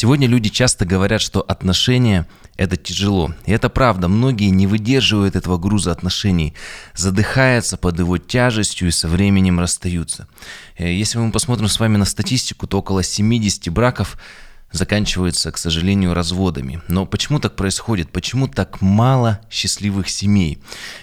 Сегодня люди часто говорят, что отношения – это тяжело. И это правда, многие не выдерживают этого груза отношений, задыхаются под его тяжестью и со временем расстаются. Э, если мы посмотрим с вами на статистику, то около 70 браков заканчиваются, к сожалению, разводами. Но почему так происходит? Почему так мало счастливых семей?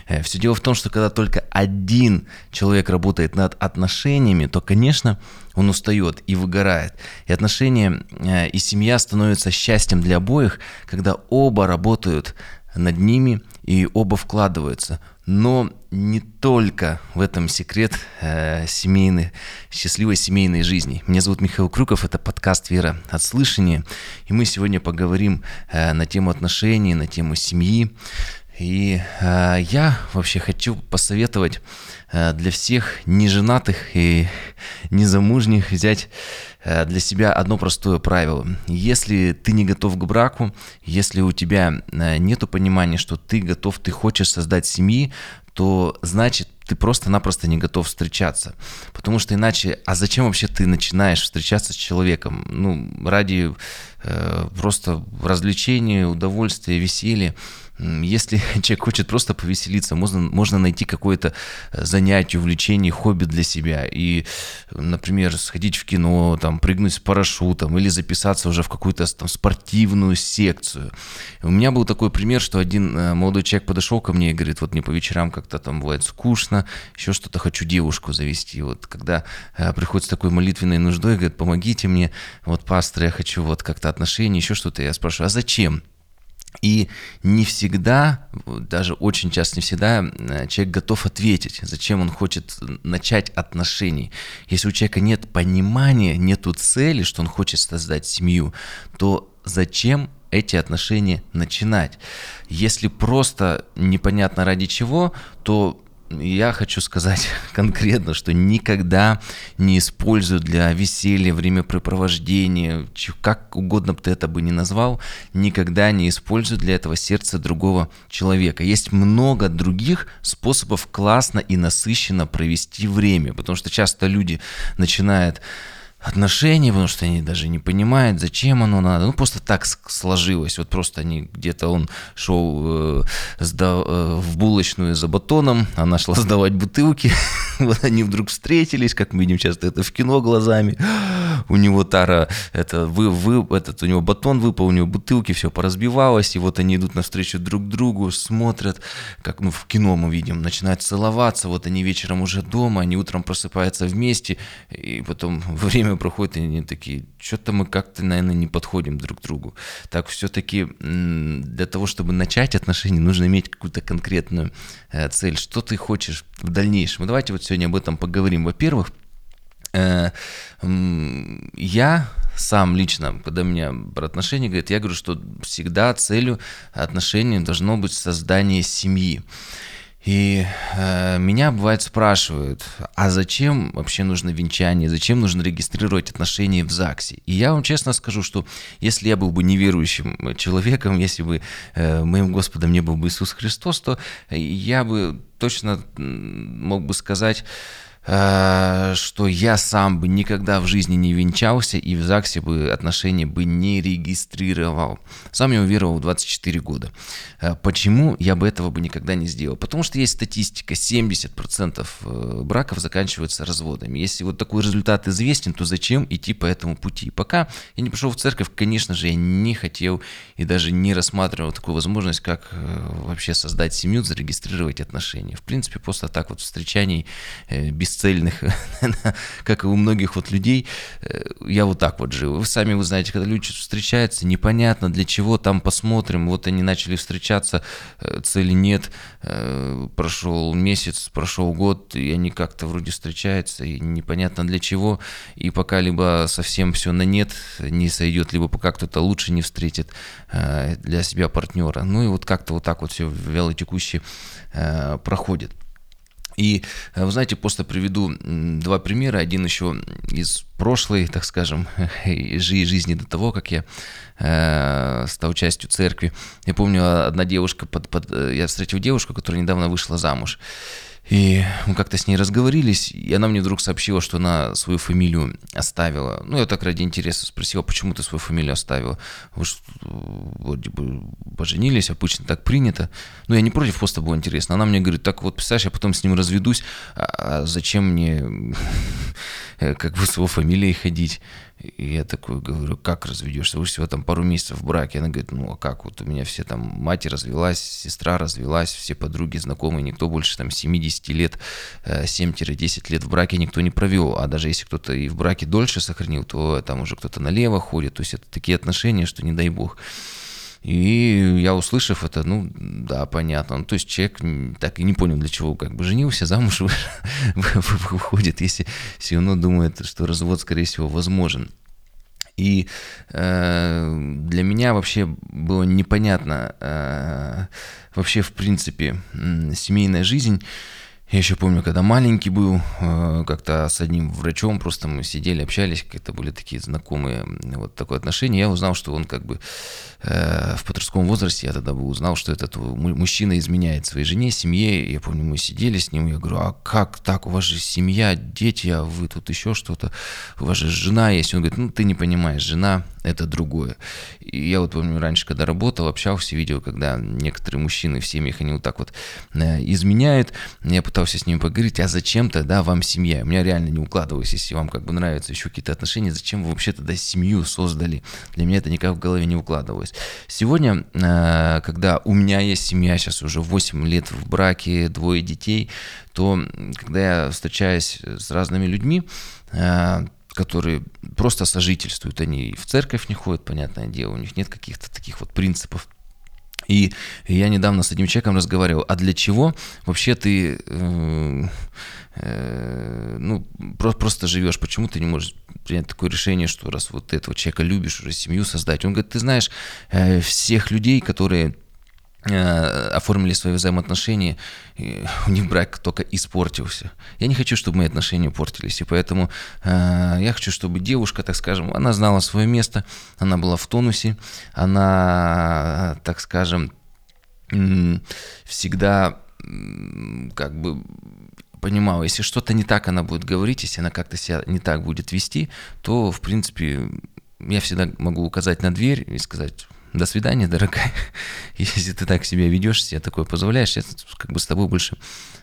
Э, Все дело в том, что когда только один человек работает над отношениями, то, конечно, он устает и выгорает. И отношения э, и семья становятся счастьем для обоих, когда оба работают над ними и оба вкладываются. Но не только в этом секрет э, семейной, счастливой семейной жизни. Меня зовут Михаил Крюков, это подкаст «Вера от слышания». И мы сегодня поговорим э, на тему отношений, на тему семьи. И э, я вообще хочу посоветовать э, для всех неженатых и незамужних взять для себя одно простое правило. Если ты не готов к браку, если у тебя э, нет понимания, что ты готов, ты хочешь создать семьи, то значит ты просто-напросто не готов встречаться. Потому что иначе, а зачем вообще ты начинаешь встречаться с человеком? Ну, ради э, просто развлечения, удовольствия, веселья. Если человек хочет просто повеселиться, можно, можно найти какое-то э, занятие, увлечение, хобби для себя. И, например, сходить в кино, там, прыгнуть с парашютом или записаться уже в какую-то там, спортивную секцию. У меня был такой пример, что один э, молодой человек подошел ко мне и говорит, вот мне по вечерам как-то там бывает скучно, еще что-то хочу девушку завести. Вот когда э, приходит с такой молитвенной нуждой, говорит, помогите мне, вот пастор, я хочу вот как-то отношения, еще что-то. Я спрашиваю, а зачем? И не всегда, даже очень часто не всегда, человек готов ответить, зачем он хочет начать отношений. Если у человека нет понимания, нету цели, что он хочет создать семью, то зачем эти отношения начинать? Если просто непонятно ради чего, то я хочу сказать конкретно, что никогда не использую для веселья, времяпрепровождения, как угодно бы ты это бы ни назвал, никогда не использую для этого сердце другого человека. Есть много других способов классно и насыщенно провести время, потому что часто люди начинают отношений, потому что они даже не понимают, зачем оно надо. Ну, просто так сложилось. Вот просто они где-то он шел э, сда, э, в булочную за батоном, она шла сдавать бутылки. вот они вдруг встретились, как мы видим часто это в кино глазами. у него тара, это, вы, вы, этот, у него батон выпал, у него бутылки, все поразбивалось, и вот они идут навстречу друг другу, смотрят, как ну, в кино мы видим, начинают целоваться, вот они вечером уже дома, они утром просыпаются вместе, и потом время проходит, и они такие, что-то мы как-то, наверное, не подходим друг к другу. Так все-таки для того, чтобы начать отношения, нужно иметь какую-то конкретную э, цель. Что ты хочешь в дальнейшем? давайте вот сегодня об этом поговорим. Во-первых, э, я сам лично, когда меня про отношения говорят, я говорю, что всегда целью отношений должно быть создание семьи. И э, меня бывает спрашивают, а зачем вообще нужно венчание, зачем нужно регистрировать отношения в ЗАГСе? И я вам честно скажу, что если я был бы неверующим человеком, если бы э, моим Господом не был бы Иисус Христос, то я бы точно мог бы сказать, Э, что я сам бы никогда в жизни не венчался и в ЗАГСе бы отношения бы не регистрировал. Сам я уверовал в 24 года. Э, почему я бы этого бы никогда не сделал? Потому что есть статистика, 70% э, браков заканчиваются разводами. Если вот такой результат известен, то зачем идти по этому пути? Пока я не пришел в церковь, конечно же, я не хотел и даже не рассматривал такую возможность, как вообще создать семью, зарегистрировать отношения. В принципе, просто так вот встречаний без бесцельных, как и у многих вот людей, э, я вот так вот жил. Вы сами вы знаете, когда люди встречаются, непонятно для чего, там посмотрим, вот они начали встречаться, э, цели нет, э, прошел месяц, прошел год, и они как-то вроде встречаются, и непонятно для чего, и пока либо совсем все на нет не сойдет, либо пока кто-то лучше не встретит для себя партнера. Ну и вот как-то вот так вот все вяло текуще проходит. И, э, вы знаете, просто приведу два примера. Один еще из прошлой, так скажем, жизни до того, как я э, стал частью церкви. Я помню, одна девушка, под, под, э, я встретил девушку, которая недавно вышла замуж. И мы как-то с ней разговорились, и она мне вдруг сообщила, что она свою фамилию оставила. Ну, я так ради интереса спросила, почему ты свою фамилию оставила? Вы что, вроде бы поженились, обычно так принято. Ну, я не против, просто было интересно. Она мне говорит, так вот, представляешь, я потом с ним разведусь, а, а зачем мне как бы с его фамилией ходить? И я такой говорю, как разведешься? Вы всего там пару месяцев в браке. Она говорит, ну а как? Вот у меня все там, мать развелась, сестра развелась, все подруги, знакомые, никто больше там 70 лет, 7-10 э, лет в браке никто не провел. А даже если кто-то и в браке дольше сохранил, то там уже кто-то налево ходит. То есть это такие отношения, что не дай бог. И я, услышав это, ну, да, понятно. Ну, то есть человек так и не понял, для чего как бы женился, замуж выходит, если все равно думает, что развод, скорее всего, возможен. И э, для меня вообще было непонятно э, вообще, в принципе, семейная жизнь я еще помню, когда маленький был, э, как-то с одним врачом просто мы сидели, общались, какие-то были такие знакомые, вот такое отношение. Я узнал, что он как бы э, в подростковом возрасте, я тогда бы узнал, что этот мужчина изменяет своей жене, семье. Я помню, мы сидели с ним, я говорю, а как так, у вас же семья, дети, а вы тут еще что-то, у вас же жена есть. Он говорит, ну ты не понимаешь, жена это другое. И я вот помню, раньше, когда работал, общался, видел, когда некоторые мужчины в семьях, они вот так вот э, изменяют. Я пытался с ними поговорить, а зачем тогда вам семья? У меня реально не укладывалось, если вам как бы нравятся еще какие-то отношения, зачем вы вообще тогда семью создали? Для меня это никак в голове не укладывалось. Сегодня, э, когда у меня есть семья, сейчас уже 8 лет в браке, двое детей, то когда я встречаюсь с разными людьми, э, которые просто сожительствуют, они в церковь не ходят, понятное дело, у них нет каких-то таких вот принципов. И я недавно с одним человеком разговаривал, а для чего вообще ты э, э, ну, просто, просто живешь, почему ты не можешь принять такое решение, что раз вот этого человека любишь, уже семью создать. Он говорит, ты знаешь, э, всех людей, которые оформили свои взаимоотношения, у них брак только испортился. Я не хочу, чтобы мои отношения портились, и поэтому э, я хочу, чтобы девушка, так скажем, она знала свое место, она была в тонусе, она, так скажем, всегда как бы понимала, если что-то не так она будет говорить, если она как-то себя не так будет вести, то, в принципе, я всегда могу указать на дверь и сказать, до свидания, дорогая. Если ты так себя ведешь, себе такое позволяешь, я как бы с тобой больше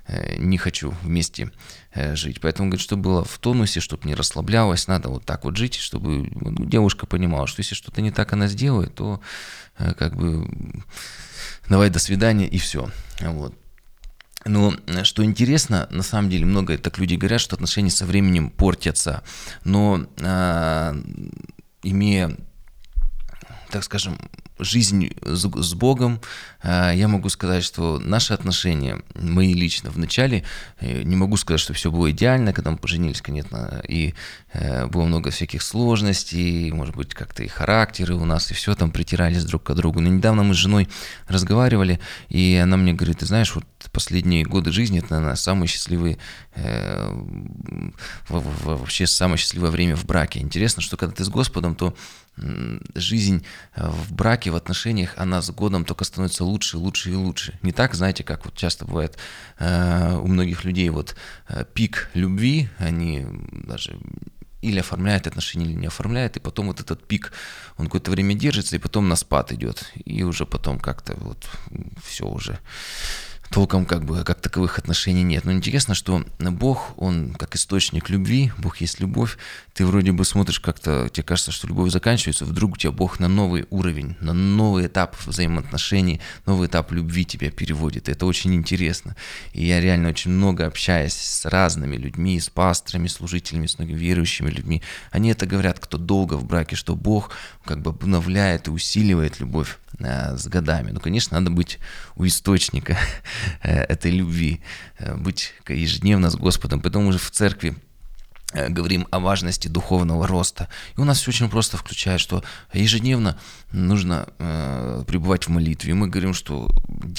э, не хочу вместе э, жить. Поэтому, говорит, чтобы было в тонусе, чтобы не расслаблялась, надо вот так вот жить, чтобы ну, девушка понимала, что если что-то не так она сделает, то э, как бы давай до свидания и все. Вот. Но что интересно, на самом деле много так люди говорят, что отношения со временем портятся. Но э, имея так скажем, жизнь с Богом, э, я могу сказать, что наши отношения, мои лично в начале, э, не могу сказать, что все было идеально, когда мы поженились, конечно, и э, было много всяких сложностей, может быть, как-то и характеры у нас, и все там притирались друг к другу. Но недавно мы с женой разговаривали, и она мне говорит, ты знаешь, вот последние годы жизни, это, наверное, самые счастливые, вообще самое счастливое время в браке. Интересно, что когда ты с Господом, то жизнь э, в браке, в отношениях, она с годом только становится лучше, лучше и лучше. Не так, знаете, как вот часто бывает э, у многих людей, вот э, пик любви, они даже или оформляют отношения, или не оформляют, и потом вот этот пик, он какое-то время держится, и потом на спад идет, и уже потом как-то вот все уже толком как бы как таковых отношений нет. Но интересно, что Бог, Он как источник любви, Бог есть любовь. Ты вроде бы смотришь как-то, тебе кажется, что любовь заканчивается, вдруг у тебя Бог на новый уровень, на новый этап взаимоотношений, новый этап любви тебя переводит. Это очень интересно. И я реально очень много общаюсь с разными людьми, с пасторами, служителями, с многими верующими людьми. Они это говорят, кто долго в браке, что Бог как бы обновляет и усиливает любовь с годами. Ну, конечно, надо быть у источника э, этой любви, э, быть ежедневно с Господом. Потом уже в церкви Э, говорим о важности духовного роста. И у нас все очень просто включает, что ежедневно нужно э, пребывать в молитве. И мы говорим, что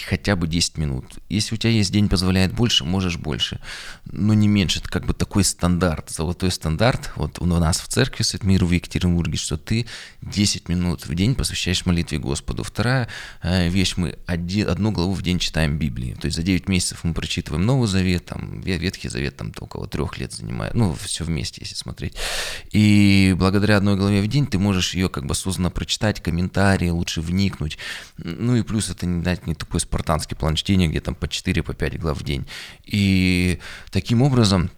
хотя бы 10 минут. Если у тебя есть день, позволяет больше, можешь больше. Но не меньше. Это как бы такой стандарт, золотой стандарт. Вот у нас в церкви Свет Миру в Екатеринбурге, что ты 10 минут в день посвящаешь молитве Господу. Вторая э, вещь, мы один, одну главу в день читаем Библии. То есть за 9 месяцев мы прочитываем Новый Завет, там, Ветхий Завет там около трех лет занимает. Ну, все все вместе, если смотреть. И благодаря одной главе в день ты можешь ее как бы осознанно прочитать, комментарии, лучше вникнуть. Ну и плюс это не, знаете, не такой спартанский план чтения, где там по 4, по 5 глав в день. И таким образом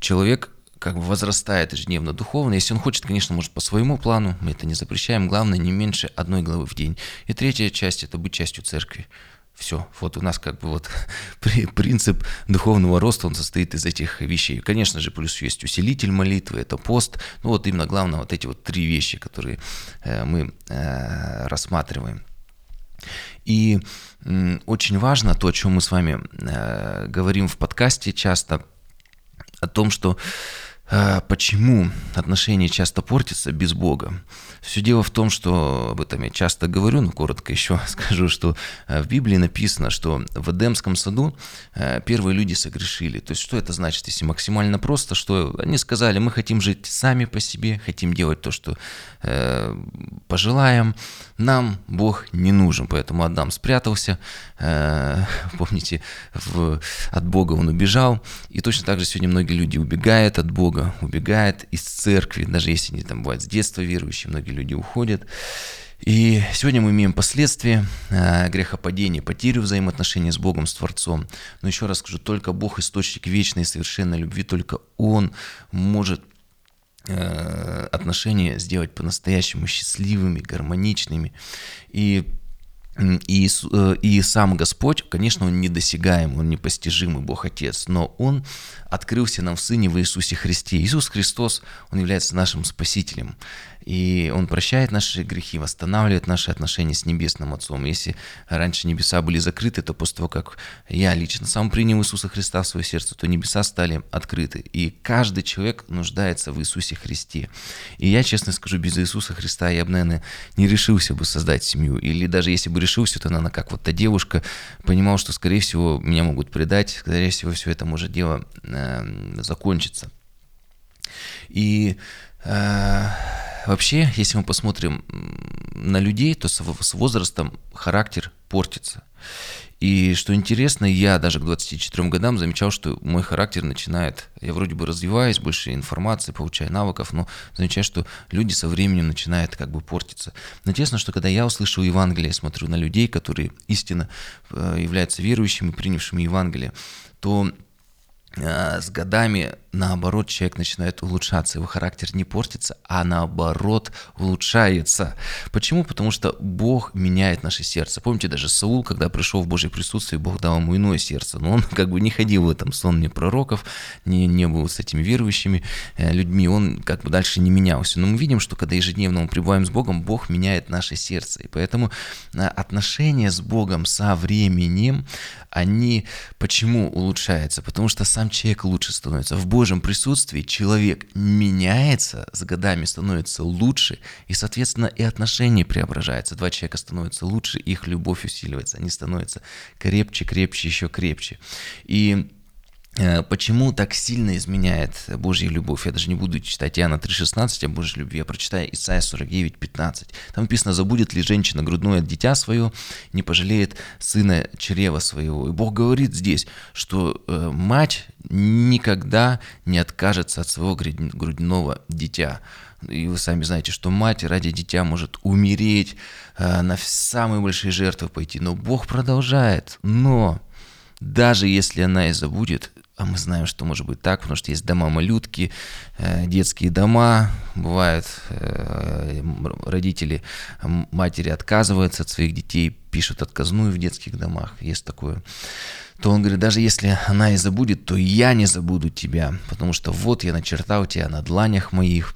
человек как бы возрастает ежедневно духовно. Если он хочет, конечно, может по своему плану, мы это не запрещаем. Главное, не меньше одной главы в день. И третья часть – это быть частью церкви. Все, вот у нас как бы вот принцип духовного роста, он состоит из этих вещей. Конечно же, плюс есть усилитель молитвы, это пост. Ну вот именно главное вот эти вот три вещи, которые э, мы э, рассматриваем. И очень важно то, о чем мы с вами э, говорим в подкасте часто, о том, что почему отношения часто портятся без Бога. Все дело в том, что об этом я часто говорю, но коротко еще скажу, что э, в Библии написано, что в Эдемском саду э, первые люди согрешили. То есть что это значит, если максимально просто, что они сказали, мы хотим жить сами по себе, хотим делать то, что э, пожелаем, нам Бог не нужен, поэтому Адам спрятался, э, помните, в, от Бога он убежал, и точно так же сегодня многие люди убегают от Бога, убегают из церкви, даже если они там бывают с детства верующие, многие люди уходят. И сегодня мы имеем последствия э, грехопадения, потерю взаимоотношений с Богом, с Творцом. Но еще раз скажу, только Бог, источник вечной и совершенной любви, только Он может э, отношения сделать по-настоящему счастливыми, гармоничными. И и, э, и сам Господь, конечно, Он недосягаемый, Он непостижимый Бог Отец, но Он открылся нам в Сыне в Иисусе Христе. Иисус Христос, Он является нашим Спасителем. И Он прощает наши грехи, восстанавливает наши отношения с Небесным Отцом. Если раньше небеса были закрыты, то после того, как я лично сам принял Иисуса Христа в свое сердце, то небеса стали открыты. И каждый человек нуждается в Иисусе Христе. И я, честно скажу, без Иисуса Христа я бы, наверное, не решился бы создать семью. Или даже если бы решился, то, наверное, как вот та девушка, понимал, что, скорее всего, меня могут предать, скорее всего, все это может дело э, закончиться. И э, вообще, если мы посмотрим на людей, то с возрастом характер портится. И что интересно, я даже к 24 годам замечал, что мой характер начинает, я вроде бы развиваюсь, больше информации, получаю навыков, но замечаю, что люди со временем начинают как бы портиться. Но интересно, что когда я услышал Евангелие, смотрю на людей, которые истинно э, являются верующими, принявшими Евангелие, то с годами наоборот, человек начинает улучшаться, его характер не портится, а наоборот улучшается. Почему? Потому что Бог меняет наше сердце. Помните, даже Саул, когда пришел в Божье присутствие, Бог дал ему иное сердце, но он как бы не ходил в этом сонме пророков, не, не был с этими верующими э, людьми, он как бы дальше не менялся. Но мы видим, что когда ежедневно мы пребываем с Богом, Бог меняет наше сердце. И поэтому э, отношения с Богом со временем, они почему улучшаются? Потому что сам человек лучше становится. В Божьем присутствии человек меняется, с годами становится лучше, и, соответственно, и отношения преображаются. Два человека становятся лучше, их любовь усиливается, они становятся крепче, крепче, еще крепче. И почему так сильно изменяет Божья любовь? Я даже не буду читать Иоанна 3,16 о Божьей любви, я прочитаю Исайя 49,15. Там написано, забудет ли женщина грудное дитя свое, не пожалеет сына чрева своего. И Бог говорит здесь, что э, мать никогда не откажется от своего грудного дитя. И вы сами знаете, что мать ради дитя может умереть, э, на самые большие жертвы пойти. Но Бог продолжает. Но даже если она и забудет, а мы знаем, что может быть так, потому что есть дома-малютки, э, детские дома, бывает, э, родители, матери отказываются от своих детей, пишут отказную в детских домах, есть такое. То он говорит, даже если она и забудет, то я не забуду тебя, потому что вот я начертал тебя на дланях моих.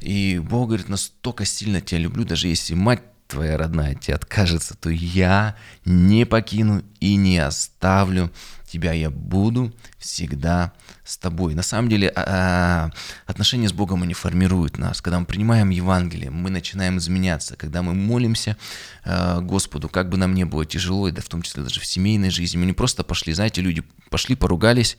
И Бог говорит, настолько сильно тебя люблю, даже если мать твоя родная тебе откажется, то я не покину и не оставлю тебя я буду всегда с тобой. На самом деле а, отношения с Богом, они формируют нас. Когда мы принимаем Евангелие, мы начинаем изменяться. Когда мы молимся а, Господу, как бы нам не было тяжело, да в том числе даже в семейной жизни, мы не просто пошли, знаете, люди пошли, поругались,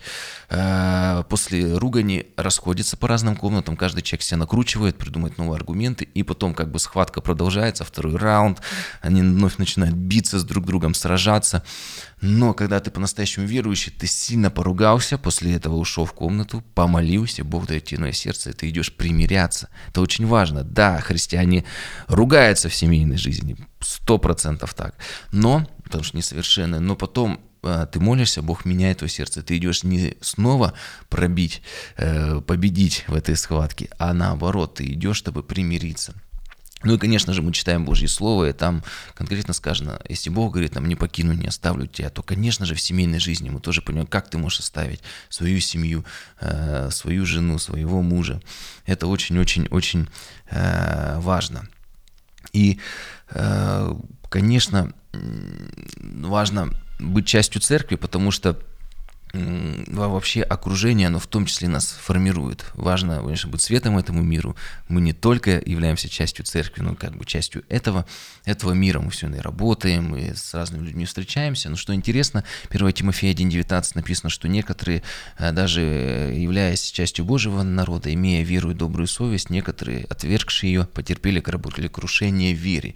а, после ругани расходятся по разным комнатам, каждый человек себя накручивает, придумывает новые аргументы, и потом как бы схватка продолжается, второй раунд, они вновь начинают биться с друг другом, сражаться. Но когда ты по-настоящему верующий, ты сильно поругался, после этого ушел в комнату, помолился, Бог дает тебе сердце, и ты идешь примиряться. Это очень важно. Да, христиане ругаются в семейной жизни, сто процентов так. Но, потому что несовершенны, но потом а, ты молишься, Бог меняет твое сердце. Ты идешь не снова пробить, э, победить в этой схватке, а наоборот, ты идешь, чтобы примириться. Ну и, конечно же, мы читаем Божье Слово, и там конкретно сказано, если Бог говорит нам, не покину, не оставлю тебя, то, конечно же, в семейной жизни мы тоже понимаем, как ты можешь оставить свою семью, э, свою жену, своего мужа. Это очень-очень-очень э, важно. И, э, конечно, важно быть частью церкви, потому что вообще окружение, оно в том числе нас формирует. Важно, конечно, быть светом этому миру. Мы не только являемся частью церкви, но как бы частью этого, этого мира. Мы все и работаем, мы с разными людьми встречаемся. Но что интересно, 1 Тимофея 1.19 написано, что некоторые, э, даже являясь частью Божьего народа, имея веру и добрую совесть, некоторые, отвергшие ее, потерпели крушение в вере.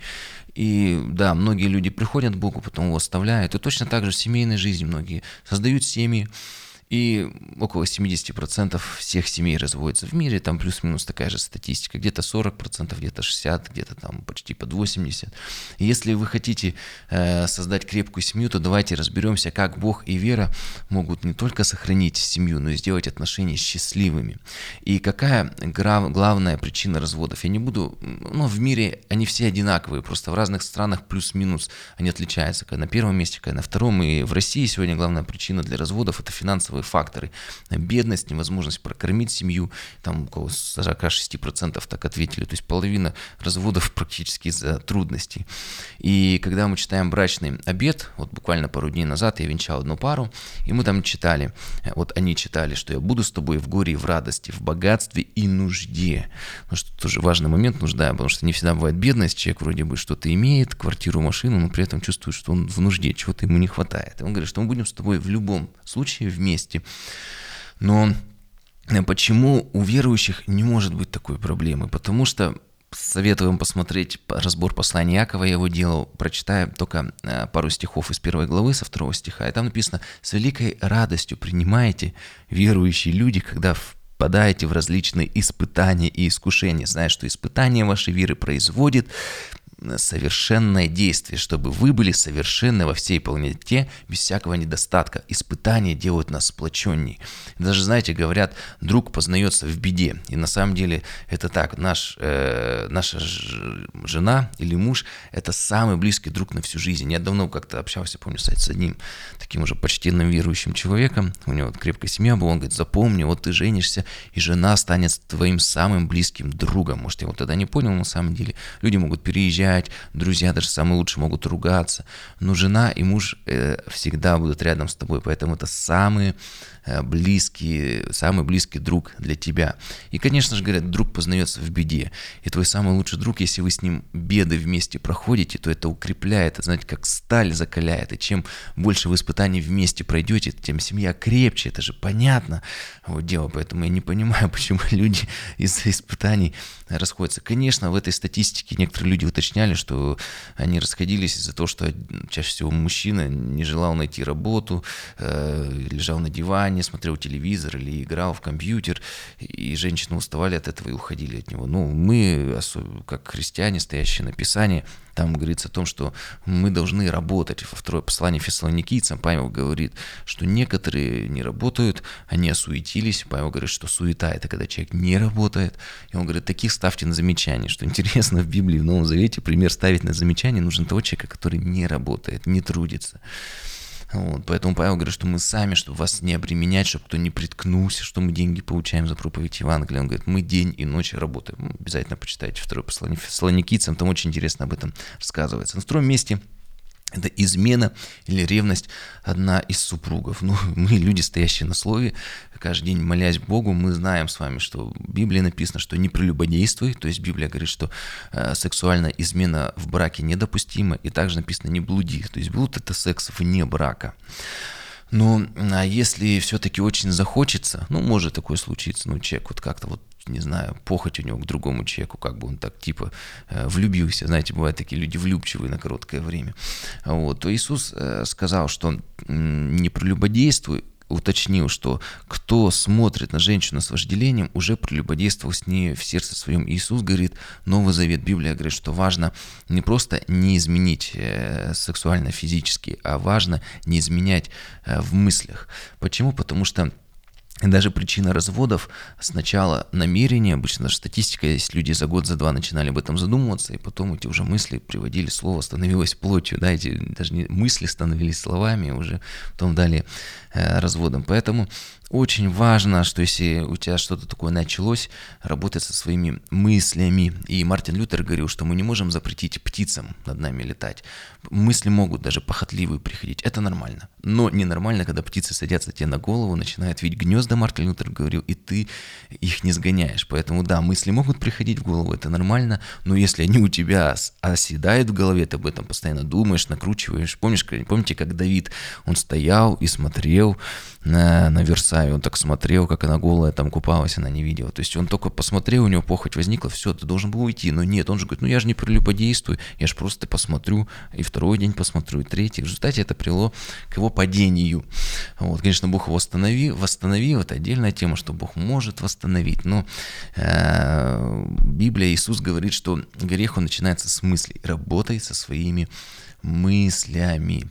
И да, многие люди приходят к Богу, потом его оставляют. И точно так же в семейной жизни многие создают семьи, и около 70% всех семей разводятся в мире, там плюс-минус такая же статистика, где-то 40%, где-то 60%, где-то там почти под 80%. И если вы хотите э, создать крепкую семью, то давайте разберемся, как Бог и вера могут не только сохранить семью, но и сделать отношения счастливыми. И какая грав, главная причина разводов? Я не буду, ну, в мире они все одинаковые, просто в разных странах плюс-минус они отличаются. Когда на первом месте, когда на втором, и в России сегодня главная причина для разводов – это финансовые финансовые факторы. Бедность, невозможность прокормить семью, там около 46% так ответили, то есть половина разводов практически из-за трудностей. И когда мы читаем брачный обед, вот буквально пару дней назад я венчал одну пару, и мы там читали, вот они читали, что я буду с тобой в горе и в радости, в богатстве и нужде. Ну что тоже важный момент, нужда, потому что не всегда бывает бедность, человек вроде бы что-то имеет, квартиру, машину, но при этом чувствует, что он в нужде, чего-то ему не хватает. И он говорит, что мы будем с тобой в любом случае вместе месте. Но э, почему у верующих не может быть такой проблемы? Потому что Советую вам посмотреть разбор послания Якова, я его делал, прочитаю только э, пару стихов из первой главы, со второго стиха, и там написано «С великой радостью принимаете, верующие люди, когда впадаете в различные испытания и искушения, зная, что испытание вашей веры производит совершенное действие, чтобы вы были совершенны во всей полноте, без всякого недостатка. Испытания делают нас сплоченней. Даже, знаете, говорят, друг познается в беде. И на самом деле это так. Наш, э, наша жена или муж – это самый близкий друг на всю жизнь. Я давно как-то общался, помню, с одним таким уже почтенным верующим человеком. У него крепкая семья была. Он говорит, запомни, вот ты женишься, и жена станет твоим самым близким другом. Может, я вот тогда не понял, на самом деле. Люди могут переезжать, кричать, друзья даже самые лучшие могут ругаться, но жена и муж э, всегда будут рядом с тобой, поэтому это самые близкий, самый близкий друг для тебя. И, конечно же, говорят, друг познается в беде. И твой самый лучший друг, если вы с ним беды вместе проходите, то это укрепляет, это, знаете, как сталь закаляет. И чем больше вы испытаний вместе пройдете, тем семья крепче. Это же понятно вот дело. Поэтому я не понимаю, почему люди из-за испытаний расходятся. Конечно, в этой статистике некоторые люди уточняли, что они расходились из-за того, что чаще всего мужчина не желал найти работу, э, лежал на диване, не смотрел телевизор или играл в компьютер, и женщины уставали от этого и уходили от него. Ну, мы, как христиане, стоящие на Писании, там говорится о том, что мы должны работать. Во второе послание фессалоникийцам Павел говорит, что некоторые не работают, они осуетились. Павел говорит, что суета – это когда человек не работает. И он говорит, таких ставьте на замечание. Что интересно, в Библии, в Новом Завете пример ставить на замечание нужен того человека, который не работает, не трудится. Вот, поэтому Павел говорит, что мы сами, чтобы вас не обременять, чтобы кто не приткнулся, что мы деньги получаем за проповедь Евангелия. Он говорит, мы день и ночь работаем. Обязательно почитайте второе послание Фессалоникийцам, там очень интересно об этом рассказывается. На втором месте это измена или ревность одна из супругов. Ну, мы люди, стоящие на слове, каждый день молясь Богу, мы знаем с вами, что в Библии написано, что не прелюбодействуй, то есть Библия говорит, что э, сексуальная измена в браке недопустима, и также написано не блуди, то есть блуд это секс вне брака. Но а если все-таки очень захочется, ну, может такое случиться, ну, человек вот как-то вот не знаю, похоть у него к другому человеку, как бы он так типа э, влюбился, знаете, бывают такие люди влюбчивые на короткое время, вот, то Иисус э, сказал, что не прелюбодействуй, уточнил, что кто смотрит на женщину с вожделением, уже прелюбодействовал с ней в сердце своем. Иисус говорит, Новый Завет, Библия говорит, что важно не просто не изменить э, сексуально-физически, а важно не изменять в мыслях. Почему? Потому что и даже причина разводов сначала намерение, обычно даже статистика есть, люди за год, за два начинали об этом задумываться, и потом эти уже мысли приводили, слово становилось плотью, да, эти даже не мысли становились словами, уже потом дали э, разводом. Поэтому очень важно, что если у тебя что-то такое началось, работать со своими мыслями. И Мартин Лютер говорил, что мы не можем запретить птицам над нами летать. Мысли могут даже похотливые приходить. Это нормально. Но ненормально, когда птицы садятся тебе на голову, начинают видеть гнезда, Мартин Лютер говорил, и ты их не сгоняешь. Поэтому да, мысли могут приходить в голову, это нормально. Но если они у тебя оседают в голове, ты об этом постоянно думаешь, накручиваешь. Помнишь, помните, как Давид, он стоял и смотрел на, на Версаве, он так смотрел, как она голая там купалась, она не видела. То есть он только посмотрел, у него похоть возникла, все, ты должен был уйти. Но нет, он же говорит, ну я же не прелюбодействую, я же просто посмотрю, и второй день посмотрю, и третий. В результате это привело к его падению. Вот, конечно, Бог его восстановил, восстановил, это отдельная тема, что Бог может восстановить, но э, Библия, Иисус говорит, что грех, он начинается с мыслей, работай со своими мыслями.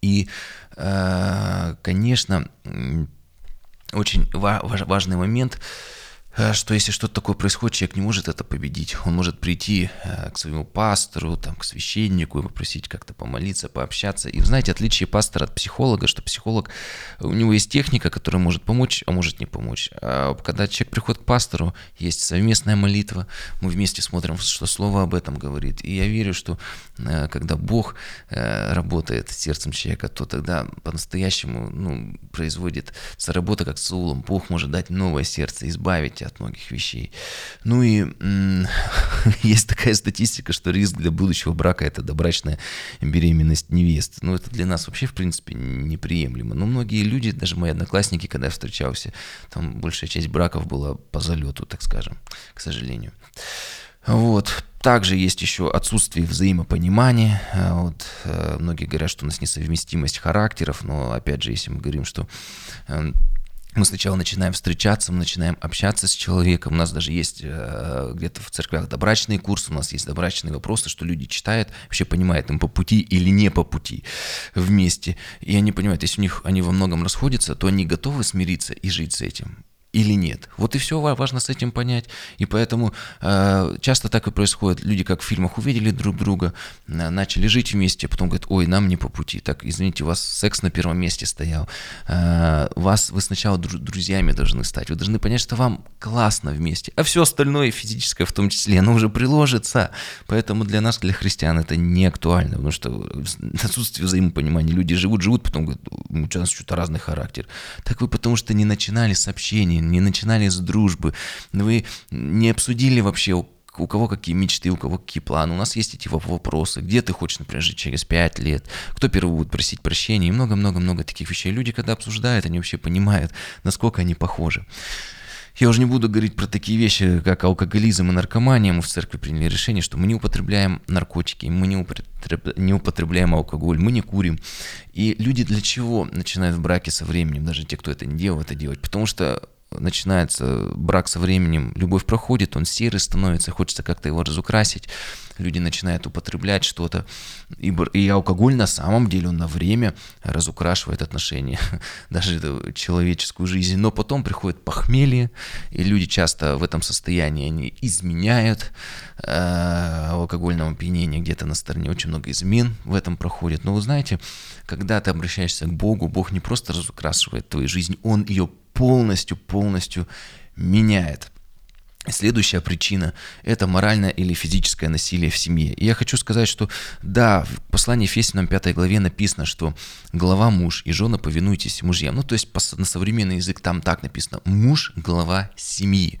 И, э, конечно, очень важный момент – что если что-то такое происходит, человек не может это победить. Он может прийти э, к своему пастору, там, к священнику и попросить как-то помолиться, пообщаться. И знаете, отличие пастора от психолога, что психолог, у него есть техника, которая может помочь, а может не помочь. А когда человек приходит к пастору, есть совместная молитва, мы вместе смотрим, что Слово об этом говорит. И я верю, что э, когда Бог работает с сердцем человека, то тогда по-настоящему ну, производит работа как с Саулом. Бог может дать новое сердце, избавить от многих вещей. Ну и есть такая статистика, что риск для будущего брака – это добрачная беременность невесты. Ну, это для нас вообще, в принципе, неприемлемо. Но многие люди, даже мои одноклассники, когда я встречался, там большая часть браков была по залету, так скажем, к сожалению. Вот. Также есть еще отсутствие взаимопонимания. Вот. Э, многие говорят, что у нас несовместимость характеров, но опять же, если мы говорим, что эм, мы сначала начинаем встречаться, мы начинаем общаться с человеком. У нас даже есть э, где-то в церквях добрачные курсы, у нас есть добрачные вопросы, что люди читают, вообще понимают, им по пути или не по пути вместе. И они понимают, если у них они во многом расходятся, то они готовы смириться и жить с этим или нет. Вот и все важно с этим понять. И поэтому э, часто так и происходит. Люди, как в фильмах, увидели друг друга, э, начали жить вместе, а потом говорят, ой, нам не по пути. Так, извините, у вас секс на первом месте стоял. Э, вас, вы сначала дру- друзьями должны стать. Вы должны понять, что вам классно вместе. А все остальное, физическое в том числе, оно уже приложится. Поэтому для нас, для христиан, это не актуально. Потому что отсутствие взаимопонимания. Люди живут, живут, потом говорят, у нас что-то разный характер. Так вы потому что не начинали с общения, не начинали с дружбы, вы не обсудили вообще, у кого какие мечты, у кого какие планы. У нас есть эти вопросы. Где ты хочешь, например, жить через 5 лет? Кто первый будет просить прощения? И много-много-много таких вещей. Люди, когда обсуждают, они вообще понимают, насколько они похожи. Я уже не буду говорить про такие вещи, как алкоголизм и наркомания. Мы в церкви приняли решение, что мы не употребляем наркотики, мы не, употреб... не употребляем алкоголь, мы не курим. И люди для чего начинают в браке со временем, даже те, кто это не делал, это делать? Потому что начинается брак со временем, любовь проходит, он серый становится, хочется как-то его разукрасить, люди начинают употреблять что-то, и, и алкоголь на самом деле он на время разукрашивает отношения, даже человеческую жизнь, но потом приходит похмелье, и люди часто в этом состоянии, они изменяют э, алкогольного опьянения. Где-то на стороне, очень много измен в этом проходит, но вы знаете, когда ты обращаешься к Богу, Бог не просто разукрашивает твою жизнь, Он ее полностью, полностью меняет. Следующая причина – это моральное или физическое насилие в семье. И я хочу сказать, что да, в послании Ефесянам 5 главе написано, что глава муж и жена повинуйтесь мужьям. Ну, то есть на современный язык там так написано – муж – глава семьи.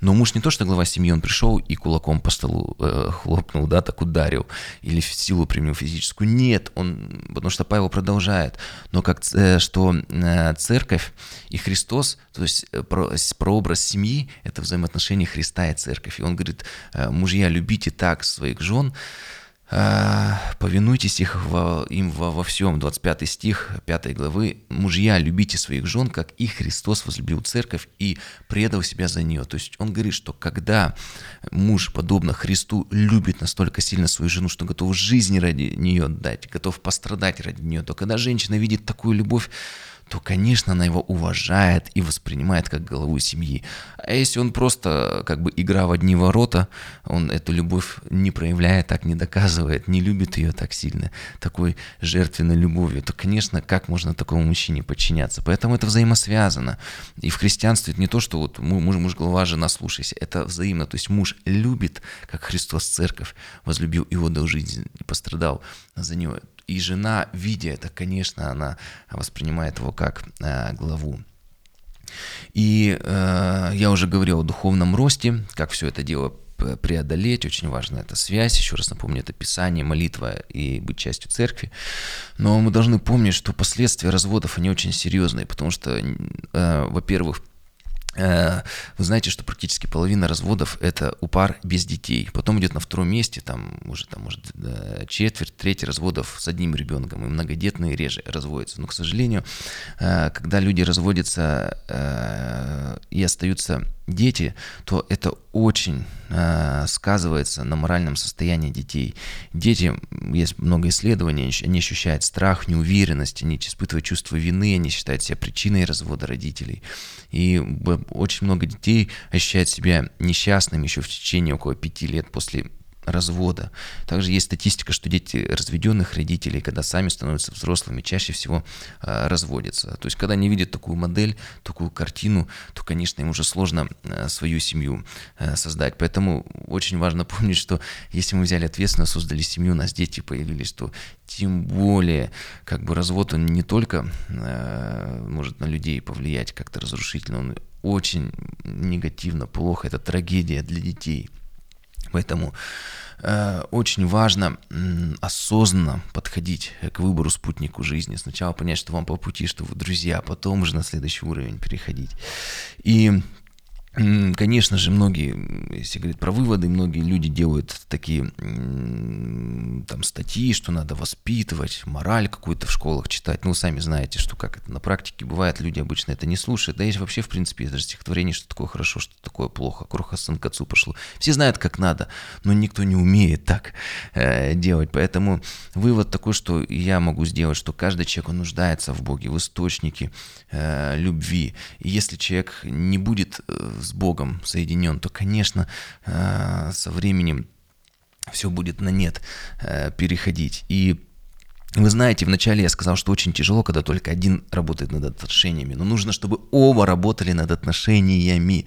Но муж не то, что глава семьи, он пришел и кулаком по столу э, хлопнул, да, так ударил, или в силу применил физическую. Нет, он, потому что Павел продолжает. Но как, э, что э, церковь и Христос, то есть э, про, прообраз семьи – это взаимоотношения служении Христа и Церковь. И он говорит, «Э, мужья, любите так своих жен, э, повинуйтесь их во, им во, во всем. 25 стих 5 главы. Мужья, любите своих жен, как и Христос возлюбил церковь и предал себя за нее. То есть он говорит, что когда муж, подобно Христу, любит настолько сильно свою жену, что готов жизнь ради нее дать, готов пострадать ради нее, то когда женщина видит такую любовь, то, конечно, она его уважает и воспринимает как голову семьи. А если он просто как бы игра в одни ворота, он эту любовь не проявляет, так не доказывает, не любит ее так сильно, такой жертвенной любовью, то, конечно, как можно такому мужчине подчиняться? Поэтому это взаимосвязано. И в христианстве это не то, что вот муж, муж, голова, жена, слушайся. Это взаимно. То есть муж любит, как Христос церковь возлюбил и отдал жизнь и пострадал за него. И жена, видя это, конечно, она воспринимает его как э, главу. И э, я уже говорил о духовном росте, как все это дело преодолеть, очень важна эта связь, еще раз напомню, это Писание, молитва и быть частью церкви. Но мы должны помнить, что последствия разводов, они очень серьезные, потому что, э, во-первых, вы знаете, что практически половина разводов это у пар без детей. Потом идет на втором месте, там уже там, может, четверть, треть разводов с одним ребенком. И многодетные реже разводятся. Но, к сожалению, э, когда люди разводятся э, и остаются дети, то это очень э, сказывается на моральном состоянии детей. Дети, есть много исследований, они ощущают страх, неуверенность, они испытывают чувство вины, они считают себя причиной развода родителей. И очень много детей ощущают себя несчастными еще в течение около пяти лет после развода. Также есть статистика, что дети разведенных родителей, когда сами становятся взрослыми, чаще всего э, разводятся. То есть, когда они видят такую модель, такую картину, то, конечно, им уже сложно э, свою семью э, создать. Поэтому очень важно помнить, что если мы взяли ответственность, создали семью, у нас дети появились, то тем более, как бы развод, он не только э, может на людей повлиять как-то разрушительно, он очень негативно, плохо, это трагедия для детей. Поэтому э, очень важно э, осознанно подходить к выбору спутнику жизни. Сначала понять, что вам по пути, что вы друзья, потом уже на следующий уровень переходить. И Конечно же, многие, если говорить про выводы, многие люди делают такие там статьи, что надо воспитывать, мораль какую-то в школах читать. Ну, вы сами знаете, что как это на практике бывает, люди обычно это не слушают. Да есть вообще, в принципе, даже стихотворение, что такое хорошо, что такое плохо. Кроха сын к отцу пошло. Все знают, как надо, но никто не умеет так э, делать. Поэтому вывод такой, что я могу сделать, что каждый человек, он нуждается в Боге, в источнике э, любви. И если человек не будет э, с Богом соединен, то, конечно, э, со временем все будет на нет э, переходить. И вы знаете, вначале я сказал, что очень тяжело, когда только один работает над отношениями. Но нужно, чтобы оба работали над отношениями.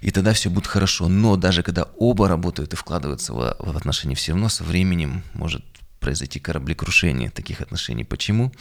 И тогда все будет хорошо. Но даже когда оба работают и вкладываются в, отношения, все равно со временем может произойти кораблекрушение таких отношений. Почему?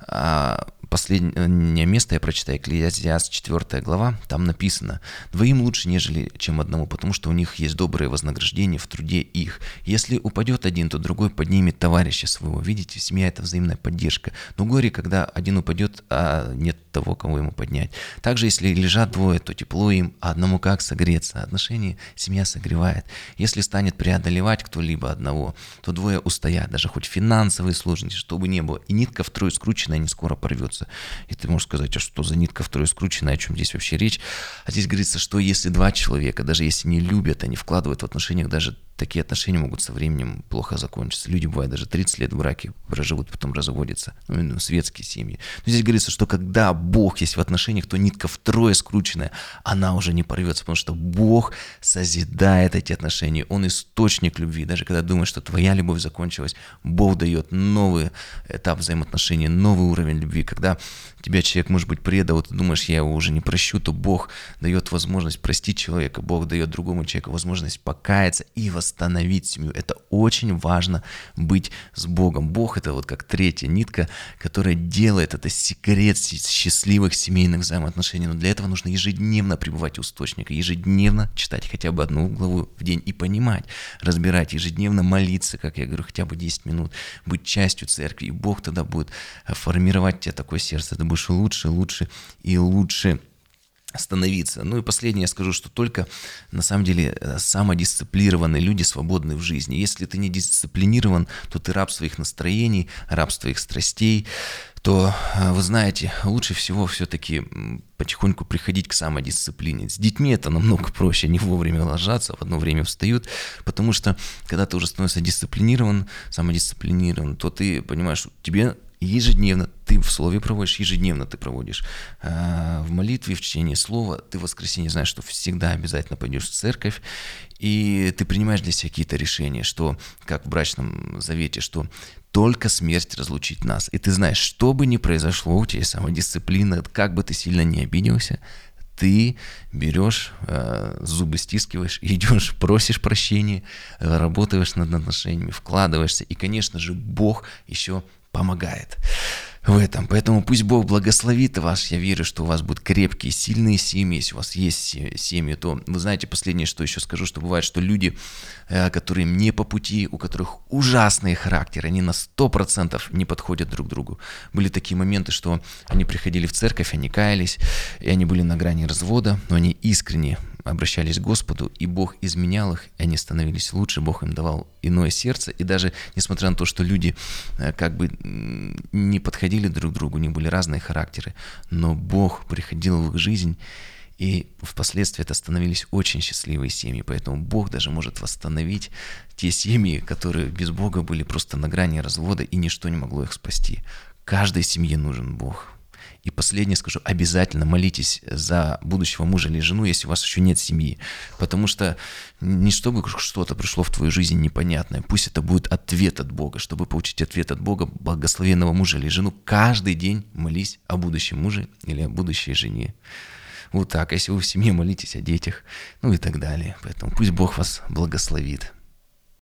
А, последнее место я прочитаю, Экклезиаст 4 глава, там написано, «Двоим лучше, нежели чем одному, потому что у них есть доброе вознаграждение в труде их. Если упадет один, то другой поднимет товарища своего». Видите, семья – это взаимная поддержка. Но горе, когда один упадет, а нет того, кого ему поднять. Также, если лежат двое, то тепло им, а одному как согреться. Отношения семья согревает. Если станет преодолевать кто-либо одного, то двое устоят, даже хоть финансовые сложности, чтобы не было. И нитка втрое скрученная не скоро порвется скручивается. И ты можешь сказать, а что за нитка второй скручена, о чем здесь вообще речь? А здесь говорится, что если два человека, даже если не любят, они вкладывают в отношениях даже такие отношения могут со временем плохо закончиться. Люди, бывают, даже 30 лет в браке проживут, потом разводятся. Ну, ну, светские семьи. Но здесь говорится, что когда Бог есть в отношениях, то нитка втрое скрученная, она уже не порвется, потому что Бог созидает эти отношения. Он источник любви. Даже когда думаешь, что твоя любовь закончилась, Бог дает новый этап взаимоотношений, новый уровень любви. Когда тебя человек, может быть, предал, ты думаешь, я его уже не прощу, то Бог дает возможность простить человека, Бог дает другому человеку возможность покаяться и восстановить семью. Это очень важно быть с Богом. Бог это вот как третья нитка, которая делает это секрет счастливых семейных взаимоотношений. Но для этого нужно ежедневно пребывать у источника, ежедневно читать хотя бы одну главу в день и понимать, разбирать, ежедневно молиться, как я говорю, хотя бы 10 минут, быть частью церкви, и Бог тогда будет формировать тебе такое сердце, ты будешь лучше, лучше и лучше становиться. Ну и последнее я скажу, что только на самом деле э, самодисциплинированные люди свободны в жизни. Если ты не дисциплинирован, то ты раб своих настроений, раб своих страстей, то, э, вы знаете, лучше всего все-таки потихоньку приходить к самодисциплине. С детьми это намного проще, они вовремя ложатся, в одно время встают, потому что когда ты уже становишься дисциплинирован, самодисциплинирован, то ты понимаешь, тебе ежедневно ты в слове проводишь, ежедневно ты проводишь э, в молитве, в чтении слова, ты в воскресенье знаешь, что всегда обязательно пойдешь в церковь, и ты принимаешь для себя какие-то решения, что, как в брачном завете, что только смерть разлучит нас. И ты знаешь, что бы ни произошло, у тебя есть самодисциплина, как бы ты сильно не обиделся, ты берешь, э, зубы стискиваешь, идешь, просишь прощения, работаешь над отношениями, вкладываешься. И, конечно же, Бог еще помогает в этом. Поэтому пусть Бог благословит вас. Я верю, что у вас будут крепкие, сильные семьи. Если у вас есть семьи, то вы знаете, последнее, что еще скажу, что бывает, что люди, э, которые не по пути, у которых ужасные характеры, они на 100% не подходят друг другу. Были такие моменты, что они приходили в церковь, они каялись, и они были на грани развода, но они искренне обращались к Господу, и Бог изменял их, и они становились лучше, Бог им давал иное сердце, и даже несмотря на то, что люди э, как бы не подходили друг к другу, не были разные характеры, но Бог приходил в их жизнь, и впоследствии это становились очень счастливые семьи. Поэтому Бог даже может восстановить те семьи, которые без Бога были просто на грани развода, и ничто не могло их спасти. Каждой семье нужен Бог. И последнее скажу, обязательно молитесь за будущего мужа или жену, если у вас еще нет семьи. Потому что не чтобы что-то пришло в твою жизнь непонятное, пусть это будет ответ от Бога. Чтобы получить ответ от Бога, благословенного мужа или жену, каждый день молись о будущем муже или о будущей жене. Вот так, если вы в семье молитесь о детях, ну и так далее. Поэтому пусть Бог вас благословит.